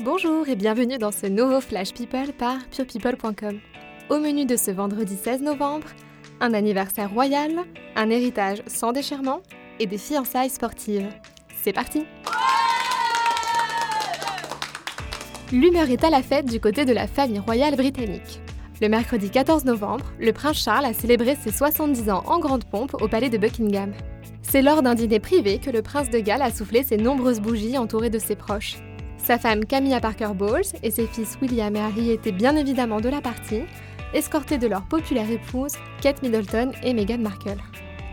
Bonjour et bienvenue dans ce nouveau Flash People par purepeople.com. Au menu de ce vendredi 16 novembre, un anniversaire royal, un héritage sans déchirement et des fiançailles sportives. C'est parti L'humeur est à la fête du côté de la famille royale britannique. Le mercredi 14 novembre, le prince Charles a célébré ses 70 ans en grande pompe au palais de Buckingham. C'est lors d'un dîner privé que le prince de Galles a soufflé ses nombreuses bougies entourées de ses proches. Sa femme Camilla Parker Bowles et ses fils William et Harry étaient bien évidemment de la partie, escortés de leur populaire épouse Kate Middleton et Meghan Markle.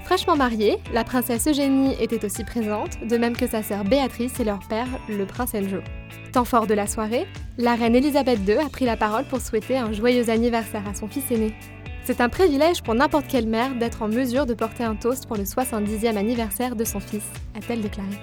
Fraîchement mariée, la princesse Eugénie était aussi présente, de même que sa sœur Béatrice et leur père, le prince Andrew. Temps fort de la soirée, la reine Elisabeth II a pris la parole pour souhaiter un joyeux anniversaire à son fils aîné. C'est un privilège pour n'importe quelle mère d'être en mesure de porter un toast pour le 70e anniversaire de son fils, a-t-elle déclaré.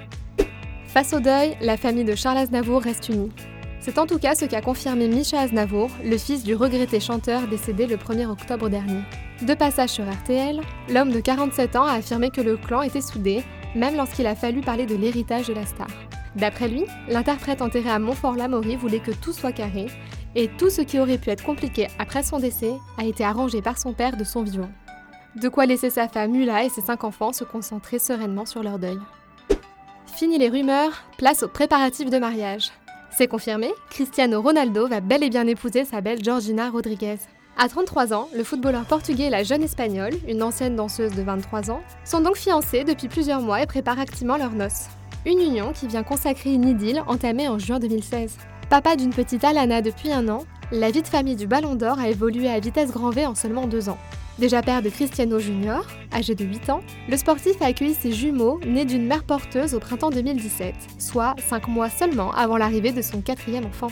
Face au deuil, la famille de Charles Aznavour reste unie. C'est en tout cas ce qu'a confirmé Micha Aznavour, le fils du regretté chanteur décédé le 1er octobre dernier. De passage sur RTL, l'homme de 47 ans a affirmé que le clan était soudé, même lorsqu'il a fallu parler de l'héritage de la star. D'après lui, l'interprète enterré à Montfort-l'Amaury voulait que tout soit carré, et tout ce qui aurait pu être compliqué après son décès a été arrangé par son père de son vivant. De quoi laisser sa femme Mula et ses cinq enfants se concentrer sereinement sur leur deuil. Fini les rumeurs, place aux préparatifs de mariage. C'est confirmé, Cristiano Ronaldo va bel et bien épouser sa belle Georgina Rodriguez. À 33 ans, le footballeur portugais et la jeune espagnole, une ancienne danseuse de 23 ans, sont donc fiancés depuis plusieurs mois et préparent activement leurs noces. Une union qui vient consacrer une idylle entamée en juin 2016. Papa d'une petite Alana depuis un an, la vie de famille du Ballon d'Or a évolué à vitesse grand V en seulement deux ans. Déjà père de Cristiano Junior, âgé de 8 ans, le sportif a accueilli ses jumeaux nés d'une mère porteuse au printemps 2017, soit 5 mois seulement avant l'arrivée de son quatrième enfant.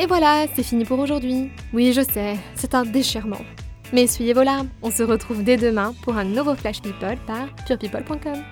Et voilà, c'est fini pour aujourd'hui. Oui, je sais, c'est un déchirement. Mais essuyez vos larmes, on se retrouve dès demain pour un nouveau Flash People par purepeople.com.